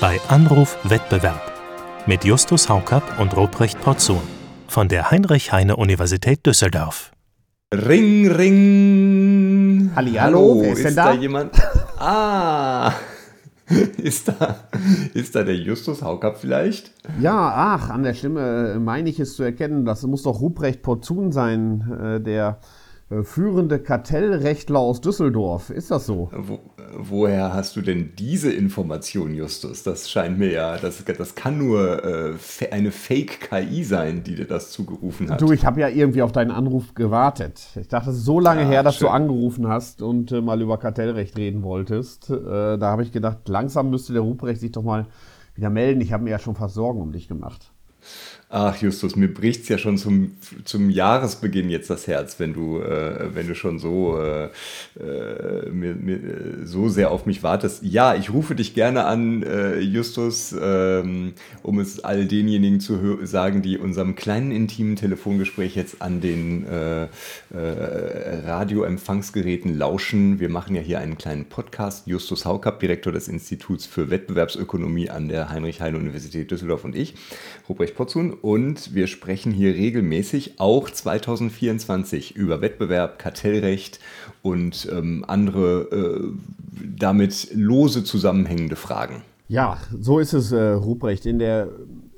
bei Anruf Wettbewerb mit Justus Haukapp und Ruprecht Porzun von der Heinrich-Heine-Universität Düsseldorf. Ring, ring. Hallihallo, wer ist, denn da? da jemand? Ah, ist da, ist da der Justus Haukapp vielleicht? Ja, ach, an der Stimme meine ich es zu erkennen. Das muss doch Ruprecht Porzun sein, äh, der führende Kartellrechtler aus Düsseldorf. Ist das so? Wo, woher hast du denn diese Information, Justus? Das scheint mir ja, das, das kann nur äh, eine Fake-KI sein, die dir das zugerufen hat. Du, ich habe ja irgendwie auf deinen Anruf gewartet. Ich dachte, es ist so lange ja, her, dass schön. du angerufen hast und äh, mal über Kartellrecht reden wolltest. Äh, da habe ich gedacht, langsam müsste der Ruprecht sich doch mal wieder melden. Ich habe mir ja schon fast Sorgen um dich gemacht. Ach, Justus, mir bricht es ja schon zum, zum Jahresbeginn jetzt das Herz, wenn du, äh, wenn du schon so, äh, äh mir, mir, so sehr auf mich wartest. Ja, ich rufe dich gerne an, äh, Justus, ähm, um es all denjenigen zu sagen, die unserem kleinen intimen Telefongespräch jetzt an den äh, Radioempfangsgeräten lauschen. Wir machen ja hier einen kleinen Podcast. Justus Haukapp, Direktor des Instituts für Wettbewerbsökonomie an der Heinrich-Heine-Universität Düsseldorf und ich, Ruprecht Potzun und wir sprechen hier regelmäßig auch 2024 über Wettbewerb, Kartellrecht und ähm, andere äh, damit lose zusammenhängende Fragen. Ja, so ist es, äh, Ruprecht. In der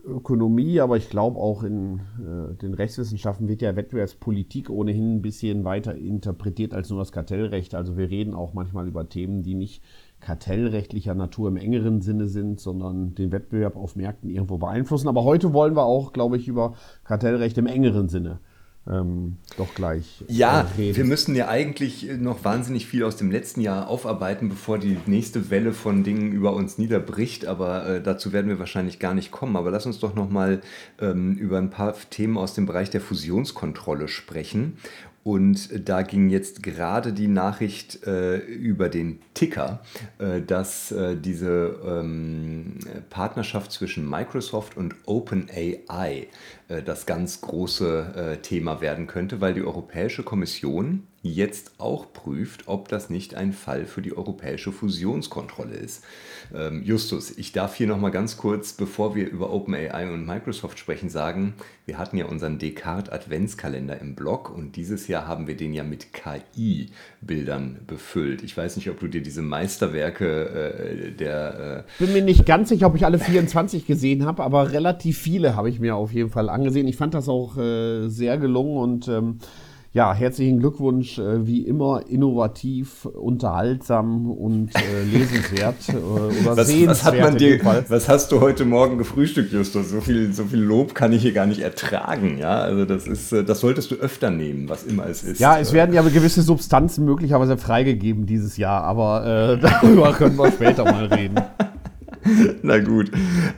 Ökonomie, aber ich glaube auch in äh, den Rechtswissenschaften wird ja Wettbewerbspolitik ohnehin ein bisschen weiter interpretiert als nur das Kartellrecht. Also wir reden auch manchmal über Themen, die nicht kartellrechtlicher Natur im engeren Sinne sind, sondern den Wettbewerb auf Märkten irgendwo beeinflussen. Aber heute wollen wir auch, glaube ich, über Kartellrecht im engeren Sinne ähm, doch gleich. Ja, äh, wir müssen ja eigentlich noch wahnsinnig viel aus dem letzten Jahr aufarbeiten, bevor die nächste Welle von Dingen über uns niederbricht. Aber äh, dazu werden wir wahrscheinlich gar nicht kommen. Aber lass uns doch noch mal ähm, über ein paar Themen aus dem Bereich der Fusionskontrolle sprechen. Und da ging jetzt gerade die Nachricht äh, über den Ticker, äh, dass äh, diese ähm, Partnerschaft zwischen Microsoft und OpenAI äh, das ganz große äh, Thema werden könnte, weil die Europäische Kommission jetzt auch prüft, ob das nicht ein Fall für die europäische Fusionskontrolle ist. Ähm, Justus, ich darf hier nochmal ganz kurz, bevor wir über OpenAI und Microsoft sprechen, sagen, wir hatten ja unseren Descartes Adventskalender im Blog und dieses Jahr haben wir den ja mit KI-Bildern befüllt. Ich weiß nicht, ob du dir diese Meisterwerke äh, der... Äh Bin mir nicht ganz sicher, ob ich alle 24 gesehen habe, aber relativ viele habe ich mir auf jeden Fall angesehen. Ich fand das auch äh, sehr gelungen und... Ähm, ja, herzlichen Glückwunsch, äh, wie immer innovativ, unterhaltsam und äh, lesenswert äh, oder was, sehenswert. Was, hat man dir, was hast du heute Morgen gefrühstückt, Justus? So viel, so viel Lob kann ich hier gar nicht ertragen. Ja, also das ist, äh, das solltest du öfter nehmen, was immer es ist. Ja, es werden ja gewisse Substanzen möglicherweise freigegeben dieses Jahr, aber darüber können wir später mal reden. Na gut.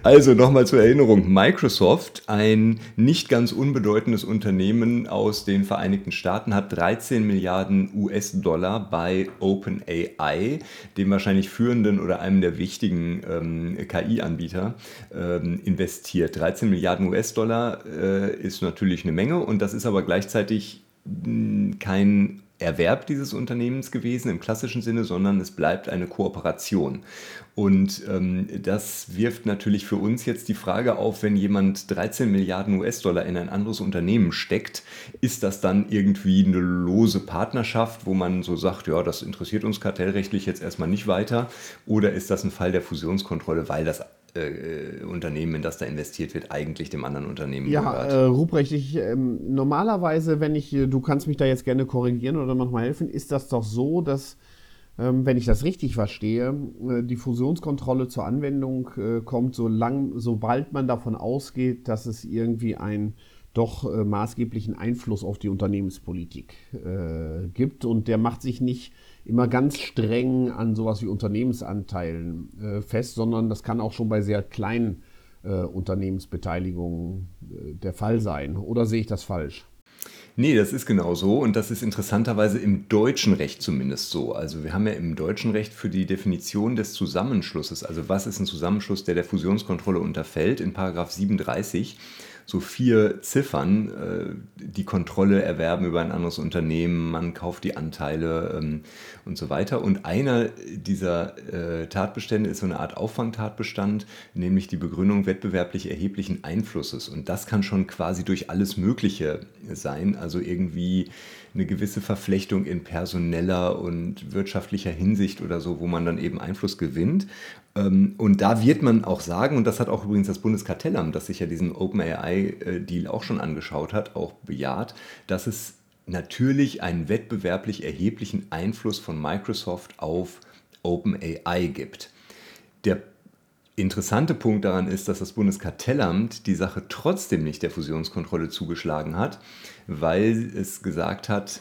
Also nochmal zur Erinnerung. Microsoft, ein nicht ganz unbedeutendes Unternehmen aus den Vereinigten Staaten, hat 13 Milliarden US-Dollar bei OpenAI, dem wahrscheinlich führenden oder einem der wichtigen ähm, KI-Anbieter, ähm, investiert. 13 Milliarden US-Dollar äh, ist natürlich eine Menge und das ist aber gleichzeitig hm, kein Erwerb dieses Unternehmens gewesen im klassischen Sinne, sondern es bleibt eine Kooperation. Und ähm, das wirft natürlich für uns jetzt die Frage auf, wenn jemand 13 Milliarden US-Dollar in ein anderes Unternehmen steckt, ist das dann irgendwie eine lose Partnerschaft, wo man so sagt, ja, das interessiert uns kartellrechtlich jetzt erstmal nicht weiter? Oder ist das ein Fall der Fusionskontrolle, weil das äh, Unternehmen, in das da investiert wird, eigentlich dem anderen Unternehmen ja, gehört. Ja, äh, Ruprecht, ich, ähm, normalerweise, wenn ich, du kannst mich da jetzt gerne korrigieren oder nochmal helfen, ist das doch so, dass ähm, wenn ich das richtig verstehe, äh, die Fusionskontrolle zur Anwendung äh, kommt, solang, sobald man davon ausgeht, dass es irgendwie einen doch äh, maßgeblichen Einfluss auf die Unternehmenspolitik äh, gibt. Und der macht sich nicht immer ganz streng an sowas wie Unternehmensanteilen äh, fest, sondern das kann auch schon bei sehr kleinen äh, Unternehmensbeteiligungen der Fall sein. Oder sehe ich das falsch? Nee, das ist genau so und das ist interessanterweise im deutschen Recht zumindest so. Also wir haben ja im deutschen Recht für die Definition des Zusammenschlusses, also was ist ein Zusammenschluss, der der Fusionskontrolle unterfällt, in Paragraph 37 so vier Ziffern, äh, die Kontrolle erwerben über ein anderes Unternehmen, man kauft die Anteile ähm, und so weiter. Und einer dieser äh, Tatbestände ist so eine Art Auffangtatbestand, nämlich die Begründung wettbewerblich erheblichen Einflusses. Und das kann schon quasi durch alles Mögliche sein, also irgendwie eine gewisse Verflechtung in personeller und wirtschaftlicher Hinsicht oder so, wo man dann eben Einfluss gewinnt. Ähm, und da wird man auch sagen, und das hat auch übrigens das Bundeskartellamt, das sich ja diesen OpenAI-Deal auch schon angeschaut hat, auch bejaht, dass es natürlich einen wettbewerblich erheblichen Einfluss von Microsoft auf OpenAI gibt. Der interessante Punkt daran ist, dass das Bundeskartellamt die Sache trotzdem nicht der Fusionskontrolle zugeschlagen hat, weil es gesagt hat,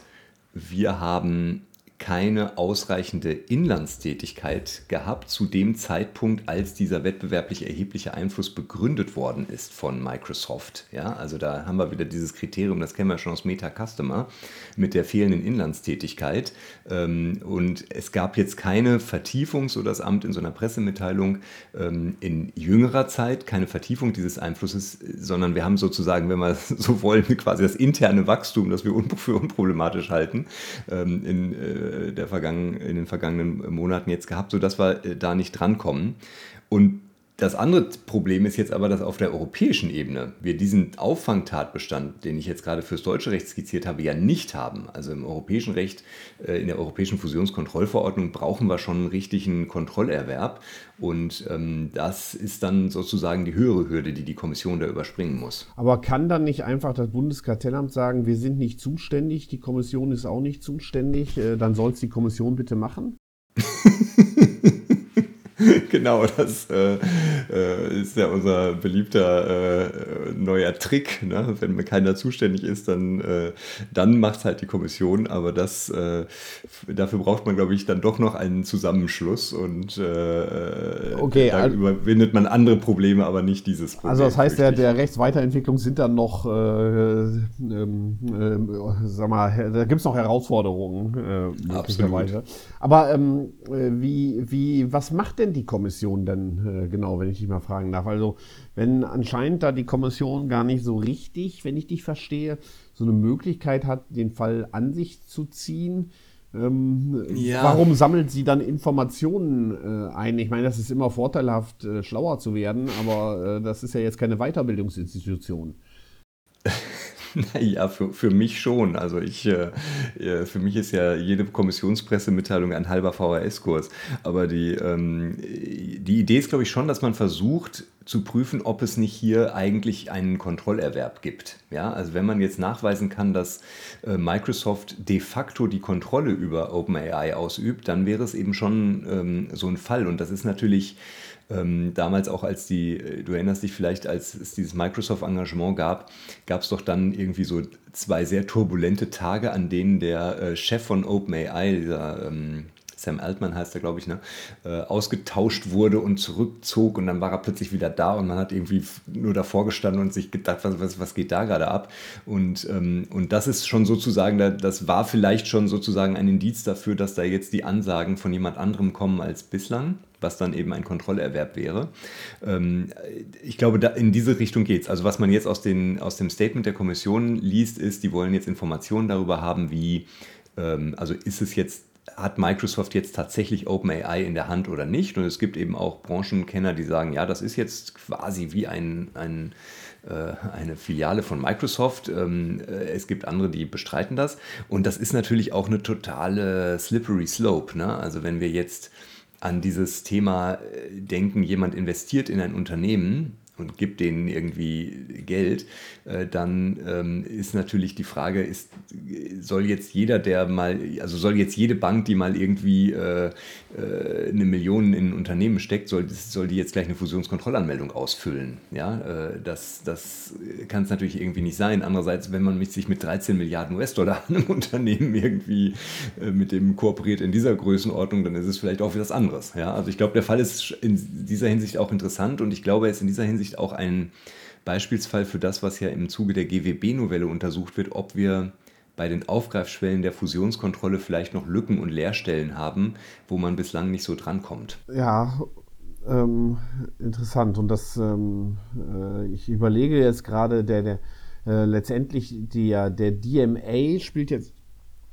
wir haben keine ausreichende Inlandstätigkeit gehabt zu dem Zeitpunkt, als dieser wettbewerblich erhebliche Einfluss begründet worden ist von Microsoft. Ja, also da haben wir wieder dieses Kriterium, das kennen wir schon aus Meta Customer, mit der fehlenden Inlandstätigkeit. Ähm, und es gab jetzt keine Vertiefung, so das Amt in so einer Pressemitteilung, ähm, in jüngerer Zeit keine Vertiefung dieses Einflusses, sondern wir haben sozusagen, wenn wir so wollen, quasi das interne Wachstum, das wir für unproblematisch halten, ähm, in äh, der vergangen, in den vergangenen Monaten jetzt gehabt, sodass wir äh, da nicht drankommen. Und das andere Problem ist jetzt aber, dass auf der europäischen Ebene wir diesen Auffangtatbestand, den ich jetzt gerade fürs deutsche Recht skizziert habe, ja nicht haben. Also im europäischen Recht, äh, in der europäischen Fusionskontrollverordnung brauchen wir schon einen richtigen Kontrollerwerb. Und ähm, das ist dann sozusagen die höhere Hürde, die die Kommission da überspringen muss. Aber kann dann nicht einfach das Bundeskartellamt sagen, wir sind nicht zuständig, die Kommission ist auch nicht zuständig, äh, dann soll es die Kommission bitte machen? genau, das äh, äh, ist ja unser beliebter äh, neuer Trick. Ne? Wenn keiner zuständig ist, dann, äh, dann macht es halt die Kommission. Aber das, äh, dafür braucht man, glaube ich, dann doch noch einen Zusammenschluss und äh, okay, dann also, überwindet man andere Probleme, aber nicht dieses Problem. Also das heißt, der, der Rechtsweiterentwicklung sind dann noch, ähm, sag mal, da gibt es noch Herausforderungen möglicherweise. Aber ähm, wie, wie, was macht denn die Kommission denn äh, genau, wenn ich dich mal fragen darf? Also, wenn anscheinend da die Kommission gar nicht so richtig, wenn ich dich verstehe, so eine Möglichkeit hat, den Fall an sich zu ziehen, ähm, ja. Warum sammelt sie dann Informationen äh, ein? Ich meine, das ist immer vorteilhaft, äh, schlauer zu werden, aber äh, das ist ja jetzt keine Weiterbildungsinstitution. Naja, für, für mich schon. Also ich, äh, für mich ist ja jede Kommissionspressemitteilung ein halber VHS-Kurs. Aber die, ähm, die Idee ist, glaube ich, schon, dass man versucht zu prüfen, ob es nicht hier eigentlich einen Kontrollerwerb gibt. Ja, also wenn man jetzt nachweisen kann, dass äh, Microsoft de facto die Kontrolle über OpenAI ausübt, dann wäre es eben schon ähm, so ein Fall. Und das ist natürlich ähm, damals auch als die, äh, du erinnerst dich vielleicht, als es dieses Microsoft-Engagement gab, gab es doch dann irgendwie so zwei sehr turbulente Tage, an denen der äh, Chef von OpenAI, dieser ähm, Sam Altman heißt er, glaube ich, ne, äh, ausgetauscht wurde und zurückzog und dann war er plötzlich wieder da und man hat irgendwie nur davor gestanden und sich gedacht, was, was, was geht da gerade ab? Und, ähm, und das ist schon sozusagen, das war vielleicht schon sozusagen ein Indiz dafür, dass da jetzt die Ansagen von jemand anderem kommen als bislang was dann eben ein Kontrollerwerb wäre. Ähm, ich glaube, in diese Richtung geht es. Also was man jetzt aus, den, aus dem Statement der Kommission liest, ist, die wollen jetzt Informationen darüber haben, wie, ähm, also ist es jetzt hat Microsoft jetzt tatsächlich OpenAI in der Hand oder nicht? Und es gibt eben auch Branchenkenner, die sagen, ja, das ist jetzt quasi wie ein, ein äh, eine Filiale von Microsoft. Ähm, äh, es gibt andere, die bestreiten das. Und das ist natürlich auch eine totale slippery slope. Ne? Also wenn wir jetzt an dieses Thema äh, denken, jemand investiert in ein Unternehmen, und gibt denen irgendwie Geld, äh, dann ähm, ist natürlich die Frage, ist, soll jetzt jeder, der mal, also soll jetzt jede Bank, die mal irgendwie äh, äh, eine Million in ein Unternehmen steckt, soll, soll die jetzt gleich eine Fusionskontrollanmeldung ausfüllen? Ja, das, das kann es natürlich irgendwie nicht sein. Andererseits, wenn man sich mit 13 Milliarden US-Dollar an einem Unternehmen irgendwie mit dem kooperiert in dieser Größenordnung, dann ist es vielleicht auch etwas anderes. Ja, also ich glaube, der Fall ist in dieser Hinsicht auch interessant und ich glaube, er ist in dieser Hinsicht Hinsicht auch ein Beispielsfall für das, was ja im Zuge der GWB-Novelle untersucht wird, ob wir bei den Aufgreifschwellen der Fusionskontrolle vielleicht noch Lücken und Leerstellen haben, wo man bislang nicht so drankommt. Ja, ähm, interessant. Und das, ähm, äh, ich überlege jetzt gerade, der, der äh, letztendlich der, der DMA spielt jetzt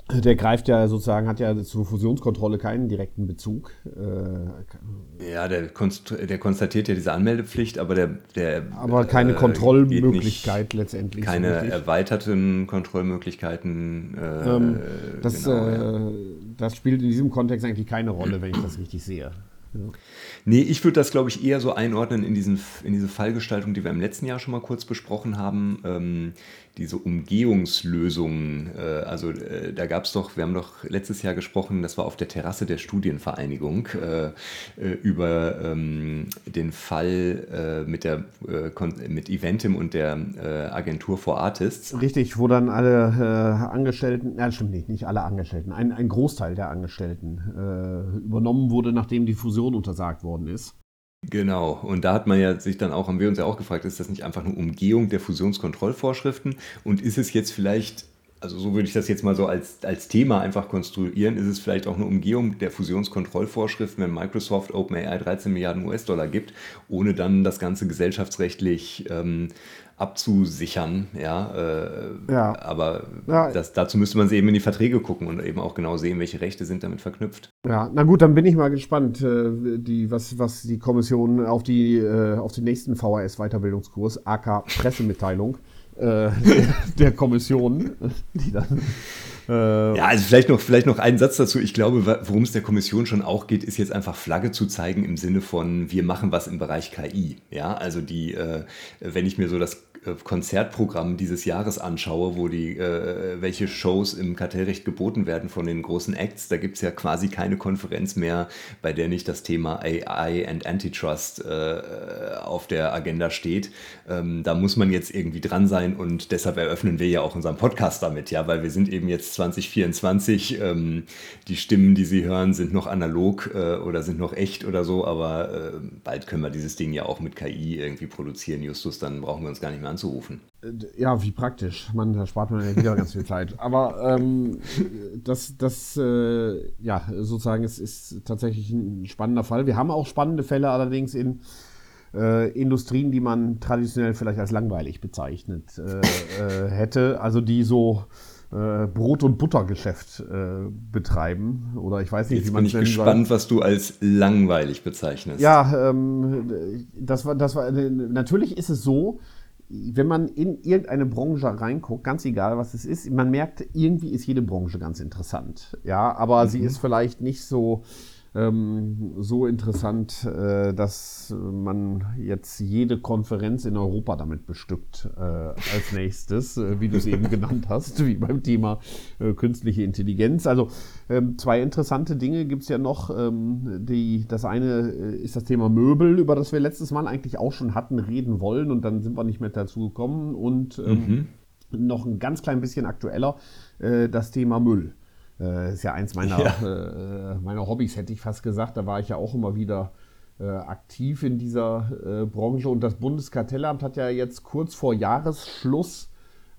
der greift ja sozusagen, hat ja zur Fusionskontrolle keinen direkten Bezug. Äh, ja, der, konst der, konstatiert ja diese Anmeldepflicht, aber der. der aber keine äh, Kontrollmöglichkeit letztendlich. Keine so erweiterten Kontrollmöglichkeiten. Äh, ähm, das, genau, ja. Äh, das spielt in diesem Kontext eigentlich keine Rolle, wenn ich das richtig sehe. Ja. Nee, ich würde das, glaube ich, eher so einordnen in, diesen, in diese Fallgestaltung, die wir im letzten Jahr schon mal kurz besprochen haben. Ähm, diese Umgehungslösungen, äh, also äh, da gab es doch, wir haben doch letztes Jahr gesprochen, das war auf der Terrasse der Studienvereinigung, äh, äh über ähm, den Fall äh, mit, der, äh, mit Eventim und der Agentur for Artists. Richtig, wo dann alle Angestellten, ja stimmt nicht, nicht alle Angestellten, ein, ein Großteil der Angestellten übernommen wurde, nachdem die Fusion untersagt worden ist. Genau, und da hat man ja sich dann auch, haben wir uns ja auch gefragt, ist das nicht einfach eine Umgehung der Fusionskontrollvorschriften? Und ist es jetzt vielleicht also so würde ich das jetzt mal so als, als Thema einfach konstruieren, ist es vielleicht auch eine Umgehung der Fusionskontrollvorschriften, wenn Microsoft OpenAI 13 Milliarden US-Dollar gibt, ohne dann das Ganze gesellschaftsrechtlich ähm, abzusichern. Ja, äh, ja. aber ja. Das, dazu müsste man eben in die Verträge gucken und eben auch genau sehen, welche Rechte sind damit verknüpft. Ja, na gut, dann bin ich mal gespannt, äh, die, was, was die Kommission auf, die, äh, auf den nächsten VHS-Weiterbildungskurs, AK Pressemitteilung, äh, der, Kommission, die dann. Äh, ja, also vielleicht noch, vielleicht noch einen Satz dazu. Ich glaube, worum es der Kommission schon auch geht, ist jetzt einfach Flagge zu zeigen im Sinne von, wir machen was im Bereich KI. Ja, also die, äh, wenn ich mir so das äh, Konzertprogramm dieses Jahres anschaue, wo die, äh, welche Shows im Kartellrecht geboten werden von den großen Acts, da gibt es ja quasi keine Konferenz mehr, bei der nicht das Thema AI and Antitrust äh, auf der Agenda steht. Ähm, da muss man jetzt irgendwie dran sein und deshalb eröffnen wir ja auch unseren Podcast damit, ja, weil wir sind eben jetzt 2024. Ähm, die Stimmen, die Sie hören, sind noch analog äh, oder sind noch echt oder so, aber äh, bald können wir dieses Ding ja auch mit KI irgendwie produzieren, Justus, dann brauchen wir uns gar nicht mehr anzurufen. Äh, ja, wie praktisch. Man, da spart man ja wieder ganz viel Zeit. Aber ähm, das, das äh, ja, sozusagen, es ist tatsächlich ein spannender Fall. Wir haben auch spannende Fälle allerdings in äh, Industrien, die man traditionell vielleicht als langweilig bezeichnet äh, äh, hätte. Also die so äh, Brot- und Buttergeschäft äh, betreiben. Oder ich weiß nicht, Jetzt wie man nennt. Ich bin gespannt, was du als langweilig bezeichnest. Ja, ähm, das war, das war, natürlich ist es so, wenn man in irgendeine Branche reinguckt, ganz egal was es ist, man merkt, irgendwie ist jede Branche ganz interessant. Ja, aber mhm. sie ist vielleicht nicht so ähm, so interessant, äh, dass man jetzt jede Konferenz in Europa damit bestückt äh, als nächstes, äh, wie du es eben genannt hast, wie beim Thema äh, künstliche Intelligenz. Also ähm, zwei interessante Dinge gibt es ja noch. Ähm, die, das eine äh, ist das Thema Möbel, über das wir letztes Mal eigentlich auch schon hatten reden wollen und dann sind wir nicht mehr dazu gekommen. Und ähm, mhm. noch ein ganz klein bisschen aktueller, äh, das Thema Müll. Äh, ist ja eins meiner, ja. Äh, meiner Hobbys, hätte ich fast gesagt. Da war ich ja auch immer wieder äh, aktiv in dieser äh, Branche. Und das Bundeskartellamt hat ja jetzt kurz vor Jahresschluss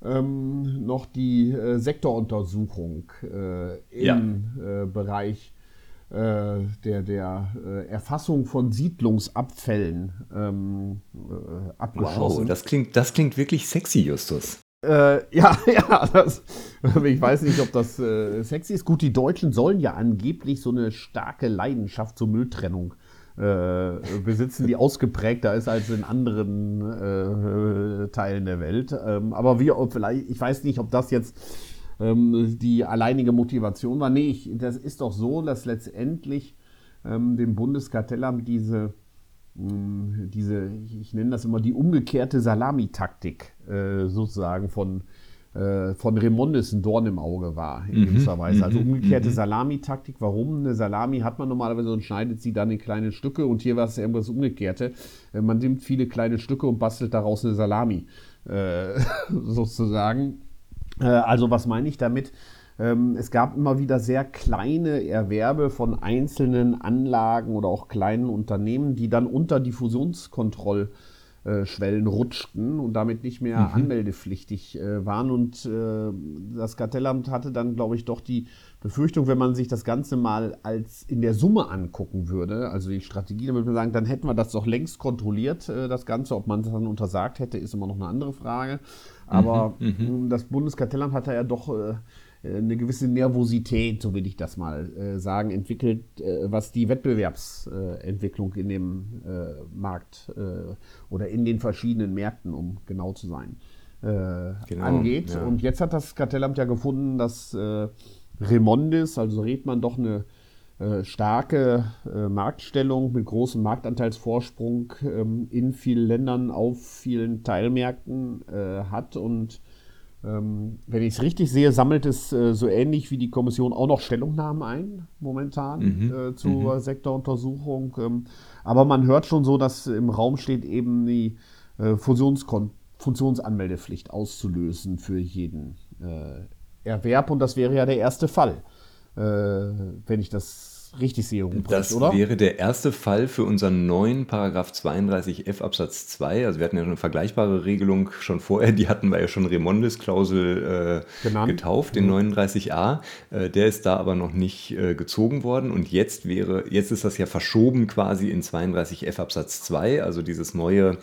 ähm, noch die äh, Sektoruntersuchung äh, im ja. Bereich der, der Erfassung von Siedlungsabfällen ähm, abgeschlossen. Wow, das klingt, das klingt wirklich sexy, Justus. Äh, ja, ja, das, ich weiß nicht, ob das äh, sexy ist. Gut, die Deutschen sollen ja angeblich so eine starke Leidenschaft zur Mülltrennung äh, besitzen, die ausgeprägter ist als in anderen äh, Teilen der Welt. Ähm, aber wir, vielleicht, ich weiß nicht, ob das jetzt ähm, die alleinige Motivation war. Nee, ich, das ist doch so, dass letztendlich ähm, dem Bundeskartellamt diese diese, ich nenne das immer die umgekehrte Salamitaktik äh, sozusagen von, äh, von Remondes ein Dorn im Auge war, in mhm, gewisser Weise. Also mhm, umgekehrte mhm. Salamitaktik. Warum? Eine Salami hat man normalerweise und schneidet sie dann in kleine Stücke und hier war es irgendwas Umgekehrte. Äh, man nimmt viele kleine Stücke und bastelt daraus eine Salami äh, sozusagen. Äh, also was meine ich damit? Ähm, es gab immer wieder sehr kleine Erwerbe von einzelnen Anlagen oder auch kleinen Unternehmen, die dann unter die Fusionskontrollregeln äh, rutschten und damit nicht mehr mhm. anmeldepflichtig äh, waren. Und äh, das Kartellamt hatte dann, glaube ich, doch die Befürchtung, wenn man sich das Ganze mal als in der Summe angucken würde, also die Strategie, dann würde man sagen, dann hätten wir das doch längst kontrolliert, das Ganze. Ob man es dann untersagt hätte, ist immer noch eine andere Frage. Aber mhm, mhm. das Bundeskartellamt hat da ja doch eine gewisse Nervosität, so will ich das mal äh, sagen, entwickelt, äh, was die Wettbewerbsentwicklung in dem äh, Markt äh, oder in den verschiedenen Märkten, um genau zu sein, äh, genau, angeht. Ja. Und jetzt hat das Kartellamt ja gefunden, dass äh, Remondis, also Redmann, doch eine starke Marktstellung mit großem Marktanteilsvorsprung ähm, in vielen Ländern auf vielen Teilmärkten hat und ähm, wenn ich es richtig sehe, sammelt es äh, so ähnlich wie die Kommission auch noch Stellungnahmen ein, momentan, mhm. äh, zur mhm. Sektoruntersuchung. Ähm, aber man hört schon so, dass im Raum steht, eben die äh, Funktionsanmeldepflicht auszulösen für jeden äh, Erwerb. Und das wäre ja der erste Fall, äh, wenn ich das richtig sehe, Ruprecht, das oder? Das wäre der erste Fall für unseren neuen Paragraph 32f Absatz 2. Also wir hatten ja eine vergleichbare Regelung schon vorher, die hatten wir ja schon Remondes-Klausel äh, getauft, den mhm. 39a. Äh, der ist da aber noch nicht äh, gezogen worden und jetzt wäre, jetzt ist das ja verschoben quasi in 32f Absatz 2, also dieses neue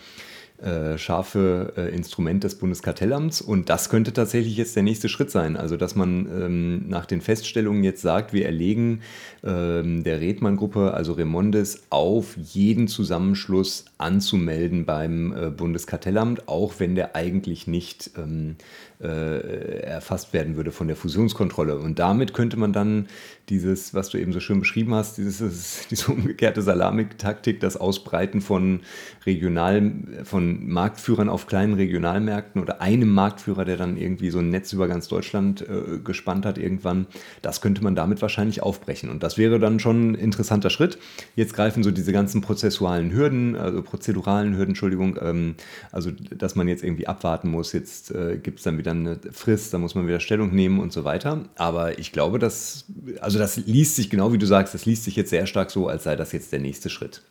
äh, scharfe äh, Instrument des Bundeskartellamts. Und das könnte tatsächlich jetzt der nächste Schritt sein. Also, dass man ähm, nach den Feststellungen jetzt sagt, wir erlegen ähm, der Redmann-Gruppe, also Remondes, auf jeden Zusammenschluss anzumelden beim äh, Bundeskartellamt, auch wenn der eigentlich nicht ähm, äh, erfasst werden würde von der Fusionskontrolle. Und damit könnte man dann dieses, was du eben so schön beschrieben hast, dieses, diese umgekehrte Salamik-Taktik, das Ausbreiten von regional, von Marktführern auf kleinen Regionalmärkten oder einem Marktführer, der dann irgendwie so ein Netz über ganz Deutschland äh, gespannt hat irgendwann, das könnte man damit wahrscheinlich aufbrechen. Und das wäre dann schon ein interessanter Schritt. Jetzt greifen so diese ganzen prozessualen Hürden, also prozeduralen Hürden, Entschuldigung, ähm, also dass man jetzt irgendwie abwarten muss, jetzt äh, gibt es dann wieder eine Frist, da muss man wieder Stellung nehmen und so weiter. Aber ich glaube, dass, also das liest sich genau wie du sagst, das liest sich jetzt sehr stark so, als sei das jetzt der nächste Schritt.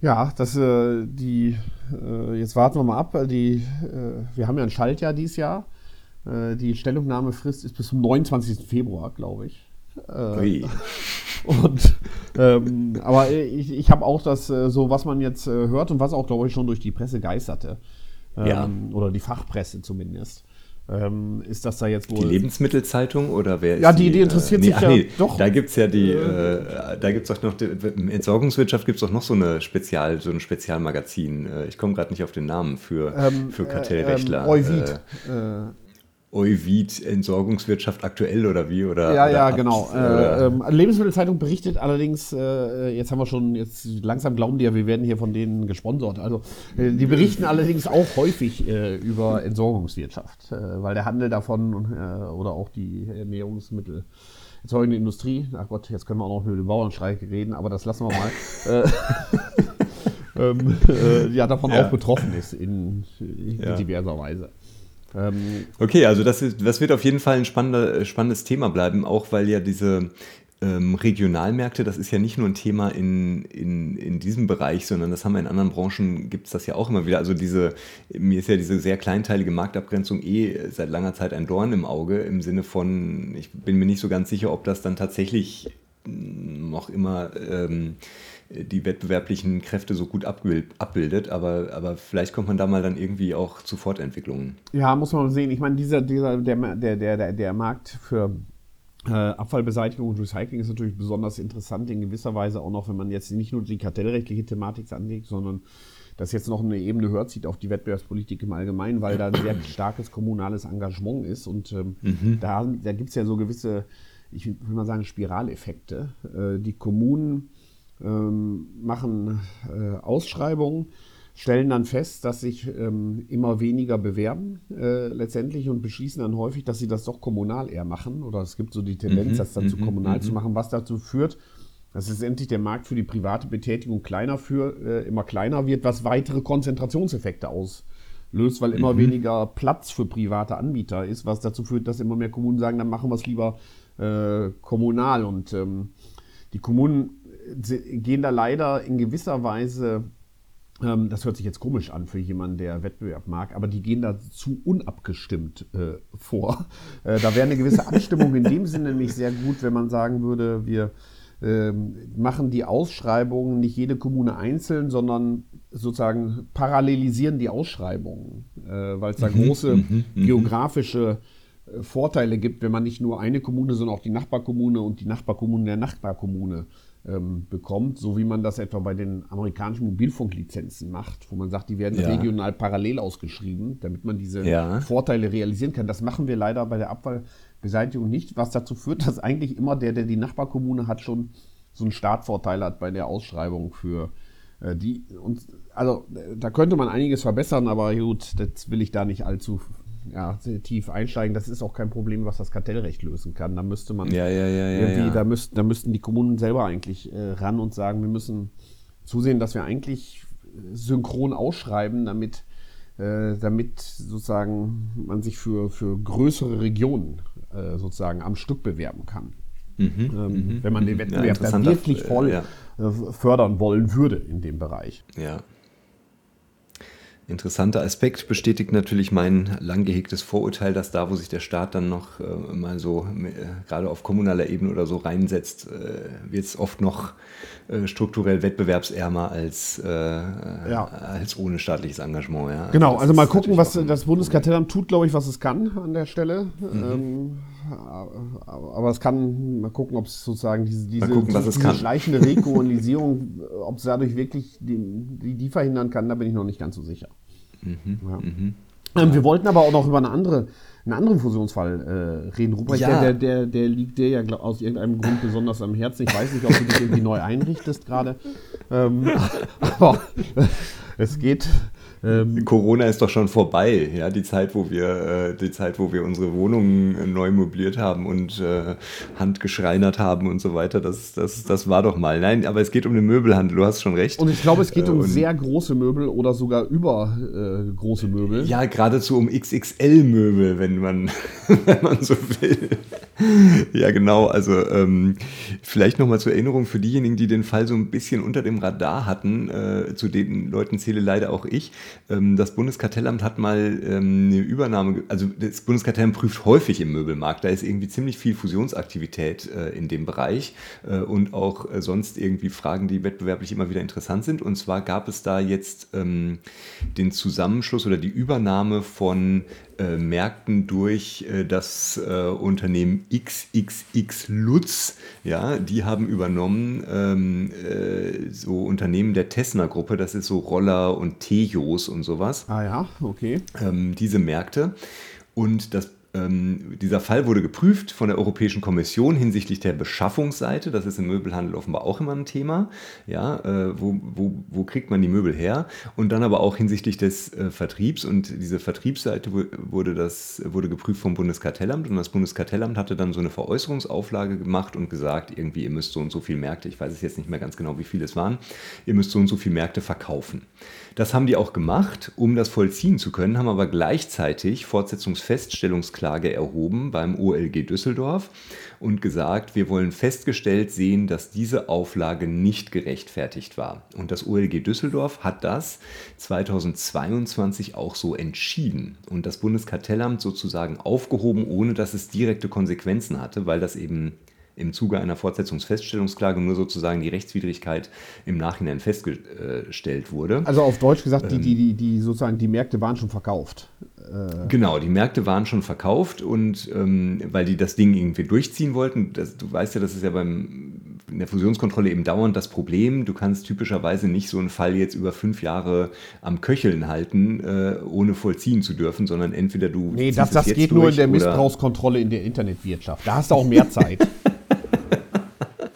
Ja, das, äh, die, äh, jetzt warten wir mal ab. Die, äh, wir haben ja ein Schaltjahr dieses Jahr. Äh, die Stellungnahmefrist ist bis zum 29. Februar, glaube ich. Äh, und, ähm, aber ich, ich habe auch das, äh, so was man jetzt hört und was auch, glaube ich, schon durch die Presse geisterte. Ähm, ja. Oder die Fachpresse zumindest ähm, ist das da jetzt wohl. Die Lebensmittelzeitung oder wer ist Ja, die, die interessiert äh, nee, sich ja nee, doch. Da gibt es ja die, äh, da gibt es auch noch, in Entsorgungswirtschaft gibt es auch noch so eine Spezial, so ein Spezialmagazin. Äh, ich komme gerade nicht auf den Namen für, ähm, für Kartellrechtler. Ähm, Euvid. Äh, Euvid Entsorgungswirtschaft aktuell oder wie? Oder, ja, oder ja, genau. Äh, ähm, Lebensmittelzeitung berichtet allerdings, äh, jetzt haben wir schon, jetzt langsam glauben die ja, wir werden hier von denen gesponsert. Also äh, die berichten allerdings auch häufig äh, über Entsorgungswirtschaft, äh, weil der Handel davon äh, oder auch die Ernährungsmittel erzeugende Industrie, ach Gott, jetzt können wir auch noch über den Bauernstreik reden, aber das lassen wir mal. ähm, ja, davon ja. auch betroffen ist in, in ja. diverser Weise. Ähm, okay, also das, ist, das wird auf jeden Fall ein spannender, spannendes Thema bleiben, auch weil ja diese ähm, Regionalmärkte, das ist ja nicht nur ein Thema in, in, in diesem Bereich, sondern das haben wir in anderen Branchen, gibt es das ja auch immer wieder. Also diese, mir ist ja diese sehr kleinteilige Marktabgrenzung eh seit langer Zeit ein Dorn im Auge, im Sinne von, ich bin mir nicht so ganz sicher, ob das dann tatsächlich noch immer... Ähm, die wettbewerblichen Kräfte so gut abbildet, aber, aber vielleicht kommt man da mal dann irgendwie auch zu Fortentwicklungen. Ja, muss man sehen. Ich meine, dieser, dieser, der, der, der, der Markt für äh, Abfallbeseitigung und Recycling ist natürlich besonders interessant, in gewisser Weise auch noch, wenn man jetzt nicht nur die kartellrechtliche Thematik anlegt, sondern das jetzt noch eine Ebene höher zieht auf die Wettbewerbspolitik im Allgemeinen, weil da ein sehr starkes kommunales Engagement ist und ähm, mhm. da, da gibt es ja so gewisse, ich will mal sagen, Spiraleffekte. Äh, die Kommunen machen äh, Ausschreibungen, stellen dann fest, dass sich ähm, immer weniger bewerben äh, letztendlich und beschließen dann häufig, dass sie das doch kommunal eher machen. Oder es gibt so die Tendenz, mhm, das dann zu mhm, kommunal zu mhm. machen, was dazu führt, dass letztendlich der Markt für die private Betätigung kleiner für, äh, immer kleiner wird, was weitere Konzentrationseffekte auslöst, weil immer mhm. weniger Platz für private Anbieter ist, was dazu führt, dass immer mehr Kommunen sagen, dann machen wir es lieber äh, kommunal. Und ähm, die Kommunen gehen da leider in gewisser Weise Ähm, das hört sich jetzt komisch an für jemanden, der Wettbewerb mag, aber die gehen da zu unabgestimmt äh, vor. Äh, da wäre eine gewisse Abstimmung in dem Sinne nämlich sehr gut, wenn man sagen würde, wir ähm, machen die Ausschreibungen nicht jede Kommune einzeln, sondern sozusagen parallelisieren die Ausschreibungen, äh, weil es da mhm, große mhm, mhm. geografische äh, Vorteile gibt, wenn man nicht nur eine Kommune, sondern auch die Nachbarkommune und die Nachbarkommune der Nachbarkommune ähm, bekommt, so wie man das etwa bei den amerikanischen Mobilfunklizenzen macht, wo man sagt, die werden ja. regional parallel ausgeschrieben, damit man diese ja. Vorteile realisieren kann. Das machen wir leider bei der Abfallbeseitigung nicht, was dazu führt, dass eigentlich immer der, der die Nachbarkommune hat, schon so einen Startvorteil hat bei der Ausschreibung für äh, die. Und, also da könnte man einiges verbessern, aber gut, das will ich da nicht allzu ja, tief einsteigen. Das ist auch kein Problem, was das Kartellrecht lösen kann. Da müsste man ja, ja, ja, irgendwie, Da, müsst, da müssten die Kommunen selber eigentlich äh, ran und sagen, wir müssen zusehen, dass wir eigentlich synchron ausschreiben, damit, äh, damit sozusagen man sich für, für größere Regionen äh, sozusagen am Stück bewerben kann. Mhm, ähm, mhm, wenn man den. Wettbewerb ja, wirklich voll äh, fördern wollen würde in dem Bereich. Ja, interessanter Aspekt bestätigt natürlich mein lang gehegtes Vorurteil, dass da, wo sich der Staat dann noch äh, mal so äh, gerade auf kommunaler Ebene oder so reinsetzt, äh, wird es oft noch äh, strukturell wettbewerbsärmer als, äh, ja. als ohne staatliches Engagement. Ja. Genau, das also mal gucken, was das Bundeskartellamt tut, glaube ich, was es kann an der Stelle. Mhm. Ähm, aber es kann, mal gucken, ob es sozusagen diese, diese, gucken, diese schleichende Rekolonisierung, ob es dadurch wirklich die, die, die, verhindern kann, da bin ich noch nicht ganz so sicher. Mhm, ja. mhm. Ähm, wir wollten aber auch noch über eine andere, einen anderen Fusionsfall äh, reden. Ruprecht, ja. der, der, der liegt dir ja glaub, aus irgendeinem Grund besonders am Herzen. Ich weiß nicht, ob du dich irgendwie neu einrichtest gerade. Ähm, aber es geht ähm, Corona ist doch schon vorbei, ja, die Zeit, wo wir, äh, die Zeit, wo wir unsere Wohnungen neu möbliert haben und äh, handgeschreinert haben und so weiter, das, das, das war doch mal. Nein, aber es geht um den Möbelhandel, du hast schon recht. Und ich glaube, es geht um äh, sehr große Möbel oder sogar über äh, große Möbel. Ja, geradezu um XXL-Möbel, wenn man, wenn man so will. ja, genau. Also ähm, vielleicht nochmal zur Erinnerung für diejenigen, die den Fall so ein bisschen unter dem Radar hatten, äh, zu den Leuten zähle leider auch ich. Ähm, das Bundeskartellamt hat mal ähm, eine Übernahme, also das Bundeskartellamt prüft häufig im Möbelmarkt, da ist irgendwie ziemlich viel Fusionsaktivität äh, in dem Bereich äh, und auch äh, sonst irgendwie Fragen, die wettbewerblich immer wieder interessant sind. Und zwar gab es da jetzt ähm, den Zusammenschluss oder die Übernahme von äh, Märkten durch äh, das äh, Unternehmen XXX Lutz. Ja, die haben übernommen ähm, äh, so Unternehmen der Tessner-Gruppe, das ist so Roller und Tejos und sowas. Ah ja, okay. Ähm, diese Märkte. Und das ähm, dieser Fall wurde geprüft von der Europäischen Kommission hinsichtlich der Beschaffungsseite. Das ist im Möbelhandel offenbar auch immer ein Thema. Ja, äh, wo, wo, wo kriegt man die Möbel her? Und dann aber auch hinsichtlich des äh, Vertriebs. Und diese Vertriebsseite wurde, das, wurde geprüft vom Bundeskartellamt. Und das Bundeskartellamt hatte dann so eine Veräußerungsauflage gemacht und gesagt, irgendwie, ihr müsst so und so viele Märkte, ich weiß es jetzt nicht mehr ganz genau, wie viele es waren, ihr müsst so und so viele Märkte verkaufen. Das haben die auch gemacht, um das vollziehen zu können, haben aber gleichzeitig Fortsetzungsfeststellungsklage erhoben beim OLG Düsseldorf und gesagt, wir wollen festgestellt sehen, dass diese Auflage nicht gerechtfertigt war. Und das OLG Düsseldorf hat das 2022 auch so entschieden und das Bundeskartellamt sozusagen aufgehoben, ohne dass es direkte Konsequenzen hatte, weil das eben im Zuge einer Fortsetzungsfeststellungsklage nur sozusagen die Rechtswidrigkeit im Nachhinein festgestellt wurde. Also auf Deutsch gesagt, die, die, die, die sozusagen die Märkte waren schon verkauft. Äh genau, die Märkte waren schon verkauft und ähm, weil die das Ding irgendwie durchziehen wollten, das, du weißt ja, das ist ja beim in der Fusionskontrolle eben dauernd das Problem. Du kannst typischerweise nicht so einen Fall jetzt über fünf Jahre am Köcheln halten, äh, ohne vollziehen zu dürfen, sondern entweder du. Nee, das, das geht nur in der Missbrauchskontrolle in der Internetwirtschaft. Da hast du auch mehr Zeit.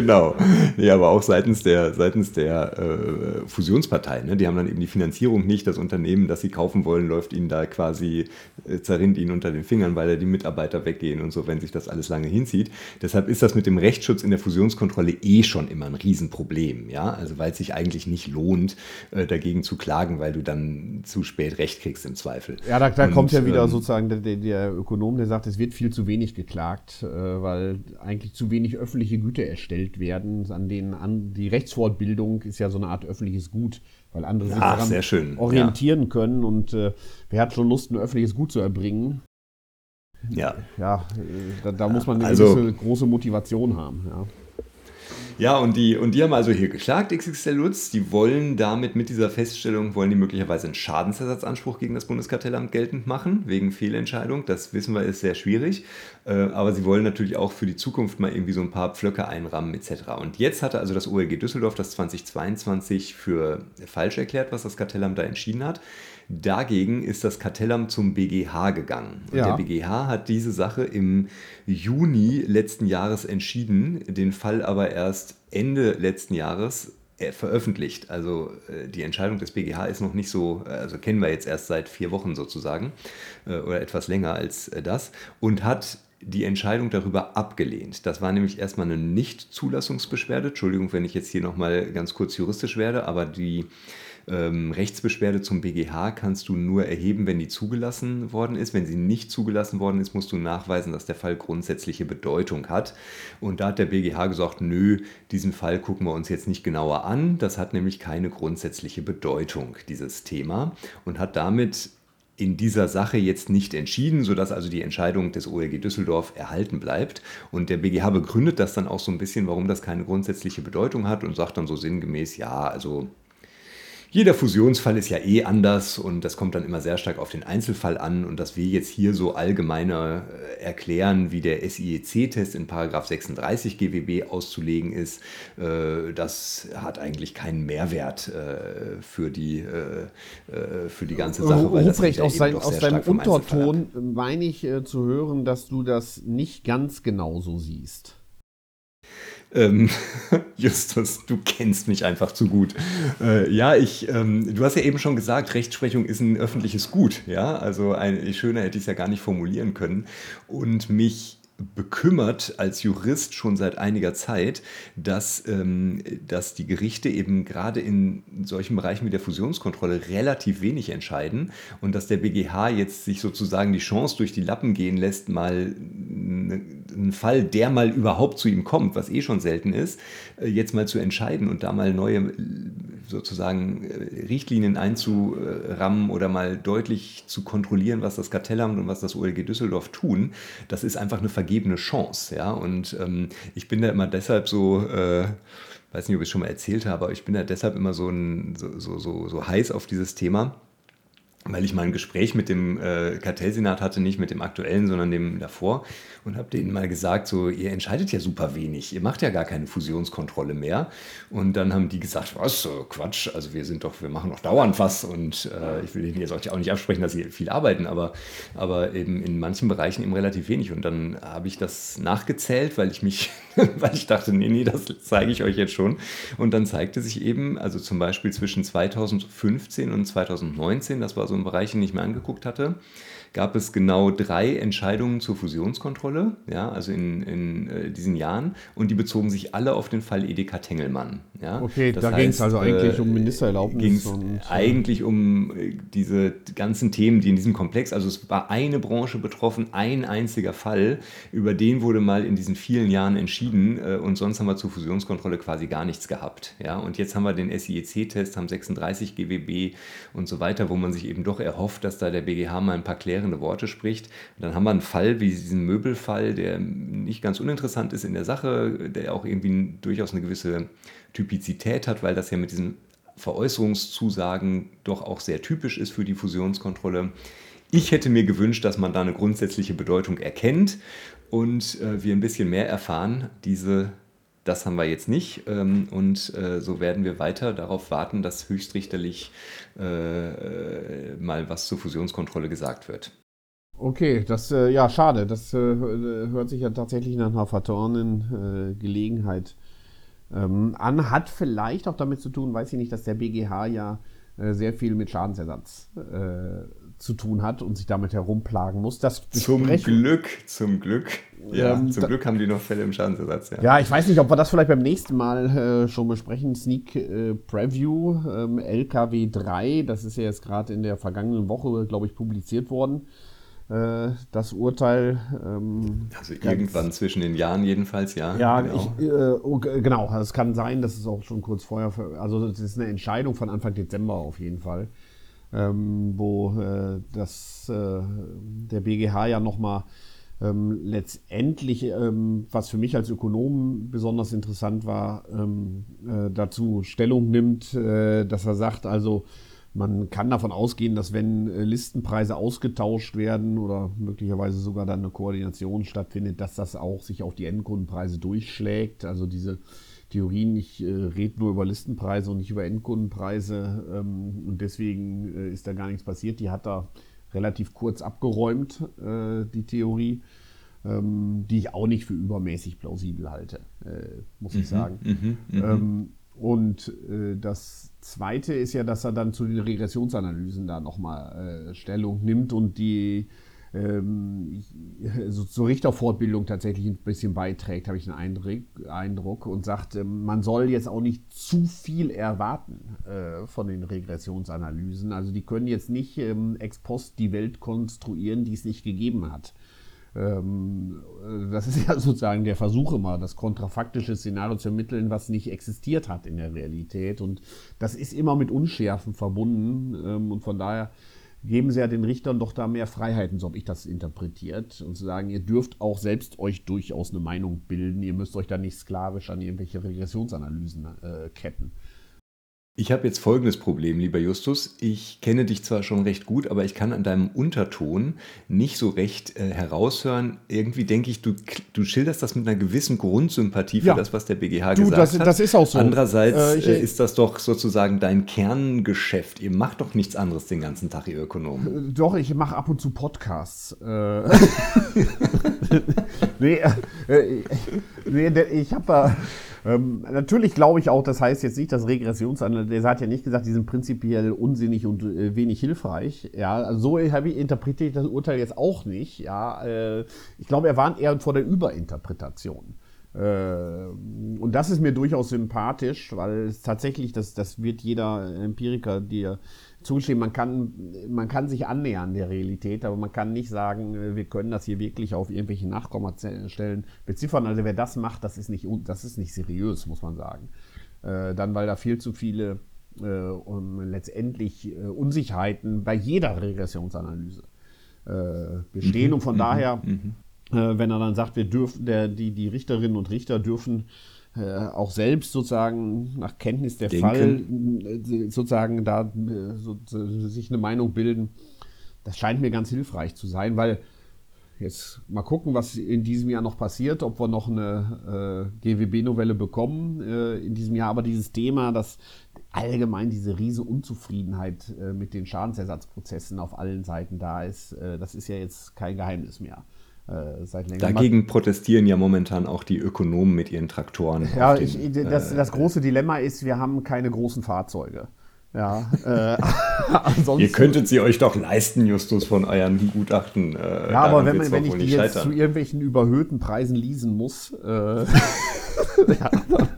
genau. Nee, aber auch seitens der, seitens der äh, Fusionspartei. Ne? Die haben dann eben die Finanzierung nicht. Das Unternehmen, das sie kaufen wollen, läuft ihnen da quasi, äh, zerrinnt ihnen unter den Fingern, weil da die Mitarbeiter weggehen und so, wenn sich das alles lange hinzieht. Deshalb ist das mit dem Rechtsschutz in der Fusionskontrolle eh schon immer ein Riesenproblem. Ja? Also weil es sich eigentlich nicht lohnt, äh, dagegen zu klagen, weil du dann zu spät Recht kriegst im Zweifel. Ja, da, da und, kommt ja wieder ähm, sozusagen der, der, Ökonom, der sagt, es wird viel zu wenig geklagt, äh, weil eigentlich zu wenig öffentliche Güte erstellt ausgebildet werden, an denen an, die Rechtsfortbildung ist ja so eine Art öffentliches Gut, weil andere sich Ach, daran orientieren ja. können und äh, wer hat schon Lust, ein öffentliches Gut zu erbringen? Ja. Ja, äh, da, da muss man eine also, große Motivation haben. Ja. Ja, und die, und die haben also hier geklagt, XXL Lutz. Die wollen damit mit dieser Feststellung, wollen die möglicherweise einen Schadensersatzanspruch gegen das Bundeskartellamt geltend machen, wegen Fehlentscheidung. Das wissen wir, ist sehr schwierig. Äh, aber sie wollen natürlich auch für die Zukunft mal irgendwie so ein paar Pflöcke einrammen etc. Und jetzt hatte also das OLG Düsseldorf das 2022 für falsch erklärt, was das Kartellamt da entschieden hat. Dagegen ist das Kartellamt zum BGH gegangen. Und ja. der BGH hat diese Sache im Juni letzten Jahres entschieden, den Fall aber erst Ende letzten Jahres äh, veröffentlicht. Also äh, die Entscheidung des BGH ist noch nicht so, äh, also kennen wir jetzt erst seit vier Wochen sozusagen oder etwas länger als das und hat die Entscheidung darüber abgelehnt. Das war nämlich erstmal eine Nichtzulassungsbeschwerde. Entschuldigung, wenn ich jetzt hier nochmal ganz kurz juristisch werde, aber die ähm, Rechtsbeschwerde zum BGH kannst du nur erheben, wenn die zugelassen worden ist. Wenn sie nicht zugelassen worden ist, musst du nachweisen, dass der Fall grundsätzliche Bedeutung hat. Und da hat der BGH gesagt, nö, diesen Fall gucken wir uns jetzt nicht genauer an. Das hat nämlich keine grundsätzliche Bedeutung, dieses Thema. Und hat damit in dieser Sache jetzt nicht entschieden, sodass also die Entscheidung des OLG Düsseldorf erhalten bleibt. Und der BGH begründet das dann auch so ein bisschen, warum das keine grundsätzliche Bedeutung hat und sagt dann so sinngemäß, ja, also jeder Fusionsfall ist ja eh anders und das kommt dann immer sehr stark auf den Einzelfall an. Und dass wir jetzt hier so allgemeiner äh, erklären, wie der SIEC-Test in 36 GWB auszulegen ist, äh, das hat eigentlich keinen Mehrwert äh, für, die, für die ganze Sache. Ruprecht, aus, sein, aus deinem Unterton meine ich zu hören, dass du das nicht ganz genauso siehst. Ähm, Justus, du kennst mich einfach zu gut. Äh, ja, ich, ähm, du hast ja eben schon gesagt, Rechtsprechung ist ein öffentliches Gut. Ja, also ein, schöner hätte ich es ja gar nicht formulieren können. Und mich bekümmert als Jurist schon seit einiger Zeit, dass, ähm, dass die Gerichte eben gerade in solchen Bereichen wie der Fusionskontrolle relativ wenig entscheiden und dass der BGH jetzt sich sozusagen die Chance durch die Lappen gehen lässt, mal einen Fall, der mal überhaupt zu ihm kommt, was eh schon selten ist, äh, jetzt mal zu entscheiden und da mal neue sozusagen äh, Richtlinien einzurammen oder mal deutlich zu kontrollieren, was das Kartellamt und was das OLG Düsseldorf tun, das ist einfach eine vergebene Chance. Ja? Und ähm, ich bin da immer deshalb so, äh, weiß nicht, ob ich es schon mal erzählt habe, aber ich bin da deshalb immer so, ein, so, so, so, so heiß auf dieses Thema weil ich mal ein Gespräch mit dem äh, Kartellsenat hatte, nicht mit dem aktuellen, sondern dem davor und habe denen mal gesagt, so, ihr entscheidet ja super wenig, ihr macht ja gar keine Fusionskontrolle mehr. Und dann haben die gesagt, was, Quatsch, also wir sind doch, wir machen doch dauernd was und äh, ich will Ihnen jetzt auch nicht absprechen, dass Sie viel arbeiten, aber, aber eben in manchen Bereichen eben relativ wenig. Und dann habe ich das nachgezählt, weil ich mich, weil ich dachte, nee, nee, das zeige ich euch jetzt schon. Und dann zeigte sich eben, also zum Beispiel zwischen 2015 und 2019, das war so ein Bereich, den ich mir angeguckt hatte, gab es genau drei Entscheidungen zur Fusionskontrolle, ja, also in, in äh, diesen Jahren, und die bezogen sich alle auf den Fall Edeka Tengelmann. Ja. Okay, das da ging es also eigentlich äh, um Ministererlaubnis. Ging es äh, eigentlich um äh, diese ganzen Themen, die in diesem Komplex, also es war eine Branche betroffen, ein einziger Fall, über den wurde mal in diesen vielen Jahren entschieden äh, und sonst haben wir zur Fusionskontrolle quasi gar nichts gehabt. Ja. Und jetzt haben wir den SIEC-Test, haben 36 GWB und so weiter, wo man sich eben doch erhofft, dass da der BGH mal ein paar Klärungen klärende Worte spricht. Und dann haben wir einen Fall wie diesen Möbelfall, der nicht ganz uninteressant ist in der Sache, der auch irgendwie durchaus eine gewisse Typizität hat, weil das ja mit diesen Veräußerungszusagen doch auch sehr typisch ist für die Fusionskontrolle. Ich hätte mir gewünscht, dass man da eine grundsätzliche Bedeutung erkennt und äh, wir ein bisschen mehr erfahren. Diese, das haben wir jetzt nicht ähm, und äh, so werden wir weiter darauf warten, dass höchstrichterlich äh, äh, mal was zur Fusionskontrolle gesagt wird. Okay, das, äh, ja, schade. Das äh, hört sich ja tatsächlich nach einer vertorenen äh, Gelegenheit ähm, an. Hat vielleicht auch damit zu tun, weiß ich nicht, dass der BGH ja sehr viel mit Schadensersatz zu tun hat und sich damit herumplagen muss. Das zum Glück, zum Glück. Ja, ähm, zum Glück haben die noch Fälle im Schadensersatz. Ja. ja, ich weiß nicht, ob wir das vielleicht beim nächsten Mal äh, schon besprechen. Sneak äh, Preview ähm, LKW 3, das ist ja jetzt gerade in der vergangenen Woche, glaube ich, publiziert worden. äh, das Urteil. Ähm, also irgendwann zwischen den Jahren jedenfalls, ja. Ja, genau. Ich, äh, oh, genau. Also es kann sein, dass es auch schon kurz vorher, also es ist eine Entscheidung von Anfang Dezember auf jeden Fall, ähm, wo äh, das, äh, der BGH ja nochmal ähm, letztendlich, ähm, was für mich als Ökonom besonders interessant war, ähm, äh, dazu Stellung nimmt, äh, dass er sagt, also man kann davon ausgehen, dass wenn äh, Listenpreise ausgetauscht werden oder möglicherweise sogar dann eine Koordination stattfindet, dass das auch sich auf die Endkundenpreise durchschlägt. Also diese Theorien, ich äh, rede nur über Listenpreise und nicht über Endkundenpreise ähm, und deswegen äh, ist da gar nichts passiert. Die hat er relativ kurz abgeräumt, äh, die Theorie, ähm, die ich auch nicht für übermäßig plausibel halte, äh, muss mhm, ich sagen. Mhm, mhm. ähm, und äh, das Zweite ist ja, dass er dann zu den Regressionsanalysen da nochmal äh, Stellung nimmt und die ähm, so zur Richterfortbildung tatsächlich ein bisschen beiträgt, habe ich einen Eindruck, und sagt, äh, man soll jetzt auch nicht zu viel erwarten äh, von den Regressionsanalysen. Also die können jetzt nicht ähm, ex post die Welt konstruieren, die es nicht gegeben hat. Ähm, das ist ja sozusagen der Versuch immer, das kontrafaktische Szenario zu ermitteln, was nicht existiert hat in der Realität. Und das ist immer mit Unschärfen verbunden. Ähm, und von daher geben sie ja den Richtern doch da mehr Freiheiten, so habe ich das interpretiert. Und zu sagen, ihr dürft auch selbst euch durchaus eine Meinung bilden. Ihr müsst euch da nicht sklavisch an irgendwelche Regressionsanalysen äh, ketten. Ich habe jetzt folgendes Problem, lieber Justus. Ich kenne dich zwar schon recht gut, aber ich kann an deinem Unterton nicht so recht äh, heraushören. Irgendwie denke ich, du, du schilderst das mit einer gewissen Grundsympathie für ja. das, was der BGH du, gesagt das, hat. Das ist auch so. Andererseits äh, ich, äh, ist das doch sozusagen dein Kerngeschäft. Ihr macht doch nichts anderes den ganzen Tag, ihr Ökonomen. Äh, doch, ich mache ab und zu Podcasts. Äh. nee, nee, ich habe da ähm, natürlich glaube ich auch, das heißt jetzt nicht, dass Regressionsanalyse, der hat ja nicht gesagt, die sind prinzipiell unsinnig und äh, wenig hilfreich. Ja, also so habe ich interpretiert das Urteil jetzt auch nicht. Ja, äh, ich glaube, er warnt eher vor der Überinterpretation. Äh, und das ist mir durchaus sympathisch, weil es tatsächlich, das, das wird jeder Empiriker dir zugestehen, man kann, man kann sich annähern der Realität, aber man kann nicht sagen, äh, wir können das hier wirklich auf irgendwelche Nachkommastellen beziffern. Also wer das macht, das ist nicht, das ist nicht seriös, muss man sagen. Äh, dann, weil da viel zu viele äh, um letztendlich äh, Unsicherheiten bei jeder Regressionsanalyse äh, bestehen. Mhm. Und von mhm. daher, mhm. Äh, wenn er dann sagt, wir dürfen, der, die, die Richterinnen und Richter dürfen äh, auch selbst sozusagen nach Kenntnis der Denken. Fall äh, sozusagen da äh, so, sich eine Meinung bilden. Das scheint mir ganz hilfreich zu sein, weil jetzt mal gucken, was in diesem Jahr noch passiert, ob wir noch eine äh, GWB-Novelle bekommen äh, in diesem Jahr. Aber dieses Thema, dass allgemein diese riese Unzufriedenheit äh, mit den Schadensersatzprozessen auf allen Seiten da ist, das ist ja jetzt kein Geheimnis mehr seit längerem. Dagegen protestieren ja momentan auch die Ökonomen mit ihren Traktoren. Ja, den, ich, das, äh, das große Dilemma ist, wir haben keine großen Fahrzeuge. Ja, äh, ansonsten, Ihr könntet sie euch doch leisten, Justus, von euren Gutachten. Äh, ja, aber wenn, man, wenn ich die jetzt scheitern. zu irgendwelchen überhöhten Preisen leasen muss, äh, ja, dann,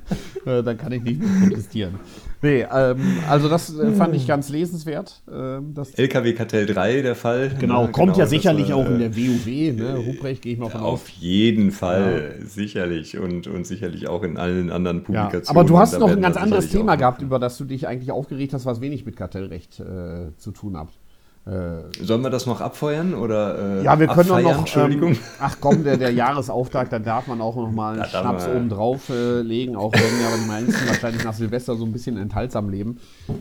äh, dann, kann ich nicht mehr protestieren. Nee, ähm, also das äh, fand ich ganz lesenswert. Ähm, LKW Kartell 3, der Fall. Genau, ne, kommt genau, ja sicherlich war, auch in der WoW, ne? Ruprecht gehe ich mal von Auf jeden Fall, ja. sicherlich. Und, und sicherlich auch in allen anderen Publikationen. Ja, aber du hast noch ein ganz anderes Thema gehabt, über das du dich eigentlich aufgeregt hast, was wenig mit Kartellrecht äh, zu tun hat. Äh, Sollen wir das noch abfeuern oder? Äh, ja, wir können auch noch. Entschuldigung. Ähm, ach komm, der, der Jahresauftakt, da darf man auch noch mal einen Schnaps oben drauf äh, legen, auch wenn ja die meisten wahrscheinlich nach Silvester so ein bisschen enthaltsam leben.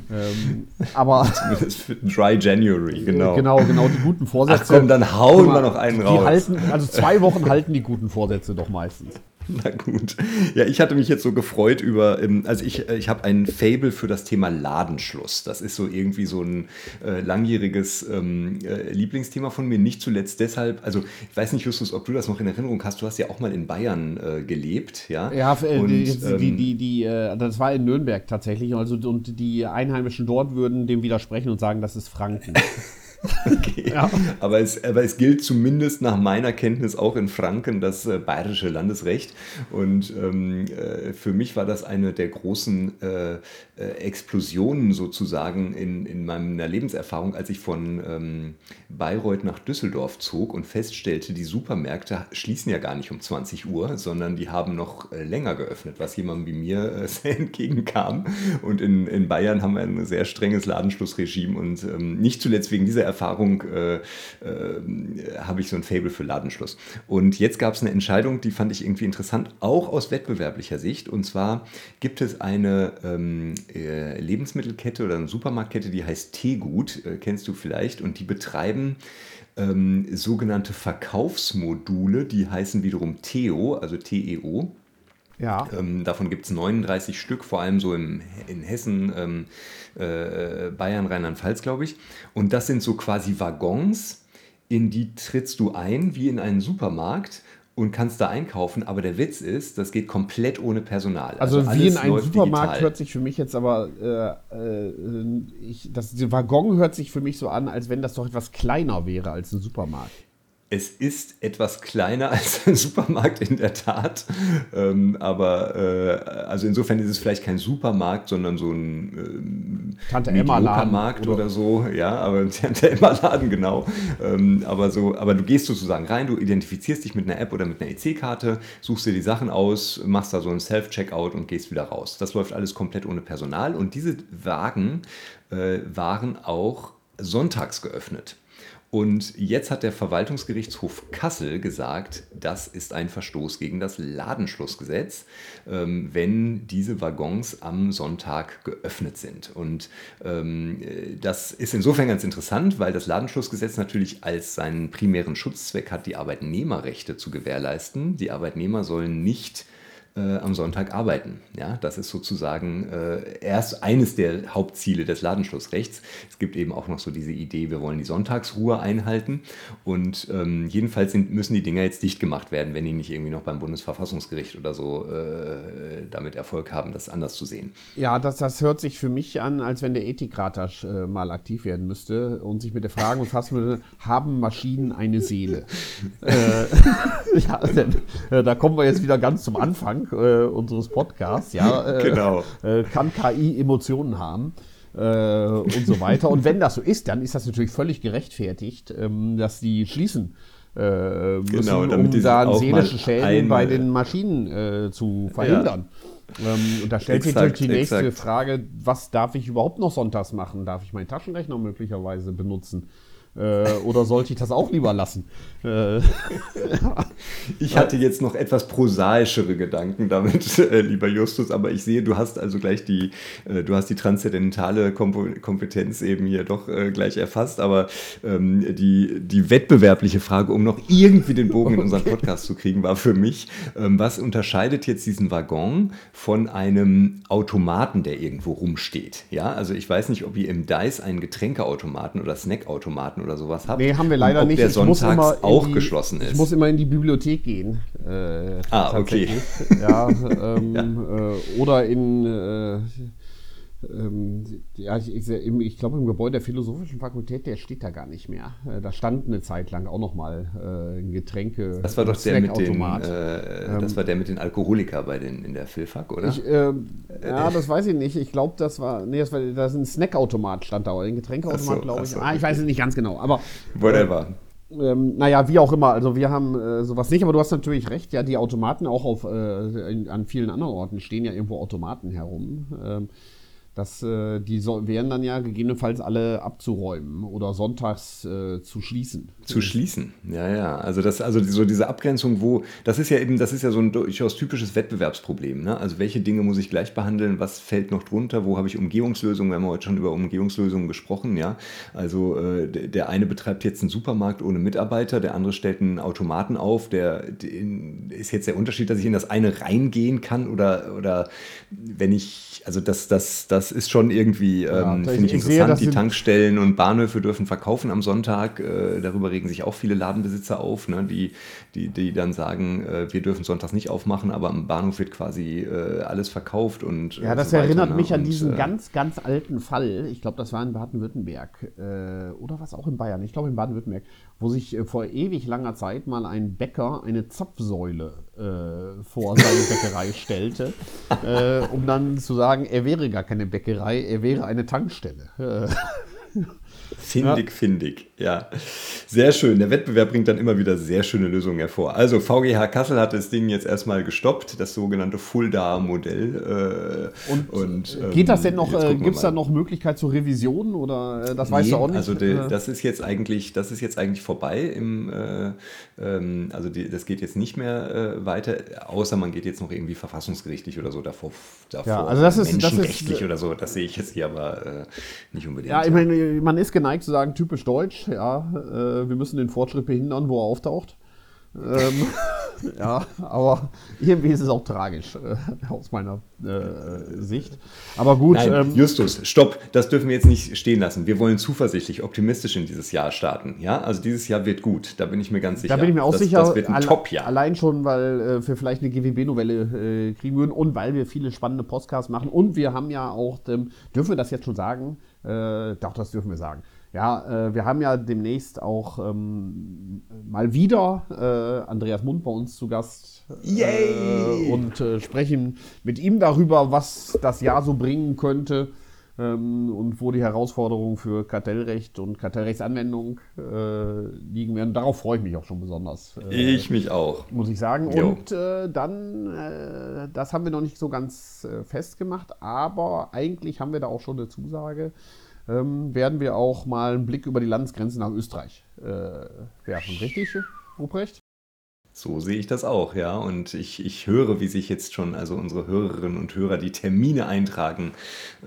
Ähm, aber zumindest für Dry January, genau. Genau, genau die guten Vorsätze. Ach komm, dann hauen mal, wir noch einen raus. Halten, also zwei Wochen halten die guten Vorsätze doch meistens. Na gut. Ja, ich hatte mich jetzt so gefreut über, ähm, also ich, äh, ich habe ein Fable für das Thema Ladenschluss. Das ist so irgendwie so ein äh, langjähriges ähm, äh, Lieblingsthema von mir. Nicht zuletzt deshalb, also ich weiß nicht, Justus, ob du das noch in Erinnerung hast. Du hast ja auch mal in Bayern äh, gelebt, ja? Ja, äh, und, die, ähm, die, die, die äh, das war in Nürnberg tatsächlich. Also, und die Einheimischen dort würden dem widersprechen und sagen, das ist Franken. okay. ja. aber, es, aber es gilt zumindest nach meiner Kenntnis auch in Franken das äh, bayerische Landesrecht. Und ähm, äh, für mich war das eine der großen äh, Explosionen sozusagen in, in meiner Lebenserfahrung, als ich von ähm, Bayreuth nach Düsseldorf zog und feststellte, die Supermärkte schließen ja gar nicht um 20 Uhr, sondern die haben noch äh, länger geöffnet, was jemandem wie mir äh, sehr entgegenkam. Und in, in Bayern haben wir ein sehr strenges Ladenschlussregime und ähm, nicht zuletzt wegen dieser Erfahrung äh, äh, habe ich so ein Fable für Ladenschluss. Und jetzt gab es eine Entscheidung, die fand ich irgendwie interessant, auch aus wettbewerblicher Sicht. Und zwar gibt es eine ähm, äh, Lebensmittelkette oder eine Supermarktkette, die heißt Teegut, äh, kennst du vielleicht, und die betreiben ähm, sogenannte Verkaufsmodule, die heißen wiederum TEO, also TEO. Ja. Ähm, davon gibt es 39 Stück, vor allem so im, in Hessen, ähm, äh, Bayern, Rheinland-Pfalz, glaube ich. Und das sind so quasi Waggons, in die trittst du ein, wie in einen Supermarkt und kannst da einkaufen. Aber der Witz ist, das geht komplett ohne Personal. Also, also wie in einem Supermarkt digital. hört sich für mich jetzt aber, äh, äh, ich, das Waggon hört sich für mich so an, als wenn das doch etwas kleiner wäre als ein Supermarkt. Es ist etwas kleiner als ein Supermarkt in der Tat, ähm, aber äh, also insofern ist es vielleicht kein Supermarkt, sondern so ein ähm, Tante Emma Laden oder, oder, so, ja, aber Tante Emma Laden genau. Ähm, aber so, aber du gehst sozusagen rein, du identifizierst dich mit einer App oder mit einer EC-Karte, suchst dir die Sachen aus, machst da so ein Self-Checkout und gehst wieder raus. Das läuft alles komplett ohne Personal und diese Wagen äh, waren auch sonntags geöffnet. Und jetzt hat der Verwaltungsgerichtshof Kassel gesagt, das ist ein Verstoß gegen das Ladenschlussgesetz, ähm, wenn diese Waggons am Sonntag geöffnet sind. Und ähm, das ist insofern ganz interessant, weil das Ladenschlussgesetz natürlich als seinen primären Schutzzweck hat, die Arbeitnehmerrechte zu gewährleisten. Die Arbeitnehmer sollen nicht äh, am Sonntag arbeiten. Ja, das ist sozusagen äh, erst eines der Hauptziele des Ladenschlussrechts. Es gibt eben auch noch so diese Idee, wir wollen die Sonntagsruhe einhalten. Und ähm, jedenfalls sind, müssen die Dinger jetzt dicht gemacht werden, wenn die nicht irgendwie noch beim Bundesverfassungsgericht oder so äh, damit Erfolg haben, das anders zu sehen. Ja, das, das hört sich für mich an, als wenn der Ethikrat äh, mal aktiv werden müsste und sich mit der Frage befassen würde, haben Maschinen eine Seele? Äh, ja, äh, da kommen wir jetzt wieder ganz zum Anfang äh, unseres Podcasts, ja, äh, genau. Äh, kann KI Emotionen haben äh, und so weiter. Und wenn das so ist, dann ist das natürlich völlig gerechtfertigt, ähm, dass die schließen äh, müssen, genau, um da seelische Schäden bei den Maschinen äh, zu verhindern. Ja. Ähm, und da stellt sich natürlich die nächste exakt. Frage, was darf ich überhaupt noch sonntags machen? Darf ich meinen Taschenrechner möglicherweise benutzen? Äh, oder sollte ich das auch lieber lassen? Äh, ich hatte jetzt noch etwas prosaischere Gedanken damit, äh, lieber Justus, aber ich sehe, du hast also gleich die, äh, du hast die transzendentale Kompetenz eben hier doch äh, gleich erfasst, aber ähm, die, die wettbewerbliche Frage, um noch irgendwie den Bogen in unseren Podcast zu kriegen, war für mich, ähm, was unterscheidet jetzt diesen Waggon von einem Automaten, der irgendwo rumsteht? Ja, also ich weiß nicht, ob ihr im DICE einen Getränkeautomaten oder Snackautomaten oder sowas habt. Nee, haben wir leider nicht. Der sonntags auch die, geschlossen ist. Ich muss immer in die Bibliothek gehen. Äh, ah, okay. Ja, ähm, ja. Äh, oder in äh, ähm, ja, ich, ich, ich glaube im Gebäude der Philosophischen Fakultät, der steht da gar nicht mehr. Äh, da stand eine Zeit lang auch noch mal äh, ein Getränke. Das war doch der mit den, äh, das war der mit den Alkoholiker bei den in der Philfak, oder? Ich, äh, ja, das weiß ich nicht. Ich glaube, das war, nee, das war, da ist ein Snackautomat stand da, oder ein Getränkeautomat, so, glaube ich. So, ah, ich weiß es nicht ganz genau, aber whatever. Ähm, naja, wie auch immer. Also wir haben äh, sowas nicht, aber du hast natürlich recht. Ja, die Automaten auch auf äh, in, an vielen anderen Orten stehen ja irgendwo Automaten herum. Ähm, das, äh, die so, wären dann ja gegebenenfalls alle abzuräumen oder sonntags äh, zu schließen. Zu schließen, ja, ja. Also das, also so diese Abgrenzung, wo, das ist ja eben, das ist ja so ein durchaus typisches Wettbewerbsproblem. Ne? Also welche Dinge muss ich gleich behandeln, was fällt noch drunter, wo habe ich Umgehungslösungen? Wir haben heute schon über Umgehungslösungen gesprochen, ja. Also äh, der eine betreibt jetzt einen Supermarkt ohne Mitarbeiter, der andere stellt einen Automaten auf, der, der ist jetzt der Unterschied, dass ich in das eine reingehen kann oder, oder wenn ich, also das, das, das das ist schon irgendwie, ja, ähm, finde ich, ich, interessant. Sehe, die Tankstellen und Bahnhöfe dürfen verkaufen am Sonntag. Äh, darüber regen sich auch viele Ladenbesitzer auf, ne, die, die, die dann sagen, äh, wir dürfen sonntags nicht aufmachen, aber am Bahnhof wird quasi äh, alles verkauft. Und, ja, das so erinnert weiter, mich ne? an diesen und, ganz, ganz alten Fall. Ich glaube, das war in Baden-Württemberg äh, oder was auch in Bayern. Ich glaube in Baden-Württemberg, wo sich äh, vor ewig langer Zeit mal ein Bäcker eine Zapfsäule äh, vor seine Bäckerei stellte, äh, um dann zu sagen, er wäre gar keine Bäckerei, er wäre eine Tankstelle. Findig, ja. findig, ja. Sehr schön. Der Wettbewerb bringt dann immer wieder sehr schöne Lösungen hervor. Also VGH Kassel hat das Ding jetzt erstmal gestoppt, das sogenannte Fulda-Modell. Äh, und, und ähm, geht das denn noch, äh, gibt es da noch Möglichkeit zur Revision oder äh, das nee, weißt du auch nicht? Also de, das ist jetzt eigentlich, das ist jetzt eigentlich vorbei im, äh, ähm, also die, das geht jetzt nicht mehr äh, weiter, außer man geht jetzt noch irgendwie verfassungsgerichtlich oder so davor, davor ja, also das ist, menschenrechtlich das ist, oder so. Das sehe ich jetzt hier aber äh, nicht unbedingt. Ja, ich meine, man ist geneigt zu sagen, typisch deutsch, ja, äh, wir müssen den Fortschritt behindern, wo er auftaucht. Ähm, ja, aber irgendwie ist es auch tragisch äh, aus meiner äh, Sicht. Aber gut. Nein, ähm, Justus, stopp, das dürfen wir jetzt nicht stehen lassen. Wir wollen zuversichtlich, optimistisch in dieses Jahr starten. Ja, also dieses Jahr wird gut, da bin ich mir ganz sicher. Da bin ich mir auch das, sicher. Das wird ein Top-Jahr. Allein schon, weil äh, wir vielleicht eine GWB-Novelle äh, kriegen würden und weil wir viele spannende Podcasts machen und wir haben ja auch, ähm, dürfen wir das jetzt schon sagen? Äh, doch, das dürfen wir sagen. Ja, äh, wir haben ja demnächst auch ähm, mal wieder äh, Andreas Mund bei uns zu Gast. Yay! Äh, und äh, sprechen mit ihm darüber, was das Jahr so bringen könnte ähm, und wo die Herausforderungen für Kartellrecht und Kartellrechtsanwendung äh, liegen werden. Darauf freue ich mich auch schon besonders. Äh, ich mich auch. Muss ich sagen. Jo. Und dann, das haben wir noch nicht so ganz festgemacht, aber eigentlich haben wir da auch schon eine Zusage ähm, werden wir auch mal einen Blick über die Landesgrenze nach Österreich äh, werfen. Richtig, Ruprecht? So sehe ich das auch, ja. Und ich, ich höre, wie sich jetzt schon also unsere Hörerinnen und Hörer die Termine eintragen,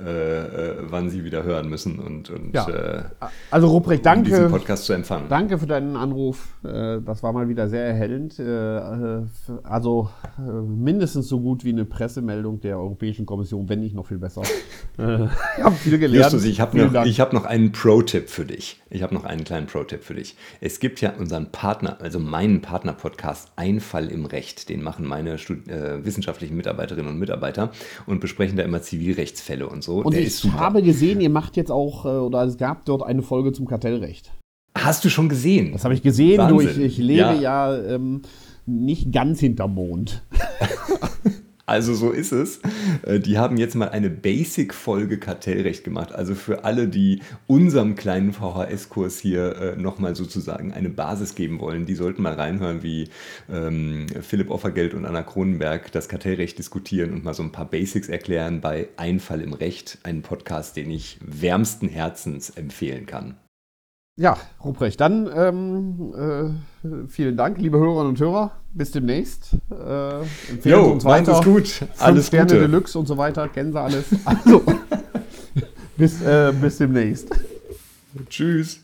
äh, äh, wann sie wieder hören müssen und, und ja. äh, also Ruprecht, danke, um diesen Podcast zu empfangen. Danke für deinen Anruf. Äh, das war mal wieder sehr erhellend. Äh, also mindestens so gut wie eine Pressemeldung der Europäischen Kommission, wenn nicht noch viel besser. ich habe viel gelernt. Justus, ich habe noch, hab noch einen Pro-Tipp für dich. Ich habe noch einen kleinen Pro-Tipp für dich. Es gibt ja unseren Partner, also meinen Partner-Podcast Einfall im Recht. Den machen meine Stud äh, wissenschaftlichen Mitarbeiterinnen und Mitarbeiter und besprechen da immer Zivilrechtsfälle und so. Und Der ich habe gesehen, ihr macht jetzt auch, äh, oder es gab dort eine Folge zum Kartellrecht. Hast du schon gesehen? Das habe ich gesehen. Du, ich, ich lebe ja, ja ähm, nicht ganz hinterm Mond. Also so ist es. Äh, die haben jetzt mal eine Basic-Folge Kartellrecht gemacht. Also für alle, die unserem kleinen VHS-Kurs hier äh, nochmal sozusagen eine Basis geben wollen, die sollten mal reinhören, wie ähm, Philipp Offergeld und Anna Kronenberg das Kartellrecht diskutieren und mal so ein paar Basics erklären bei Einfall im Recht. Einen Podcast, den ich wärmsten Herzens empfehlen kann. Ja, Ruprecht, dann ähm, äh, vielen Dank, liebe Hörerinnen und Hörer. Bis demnächst. Äh, jo, uns weiter. Ist gut. Fünf alles Sterne Gute. Deluxe und so weiter. Kennen Sie alles. Also, bis, äh, bis demnächst. Tschüss.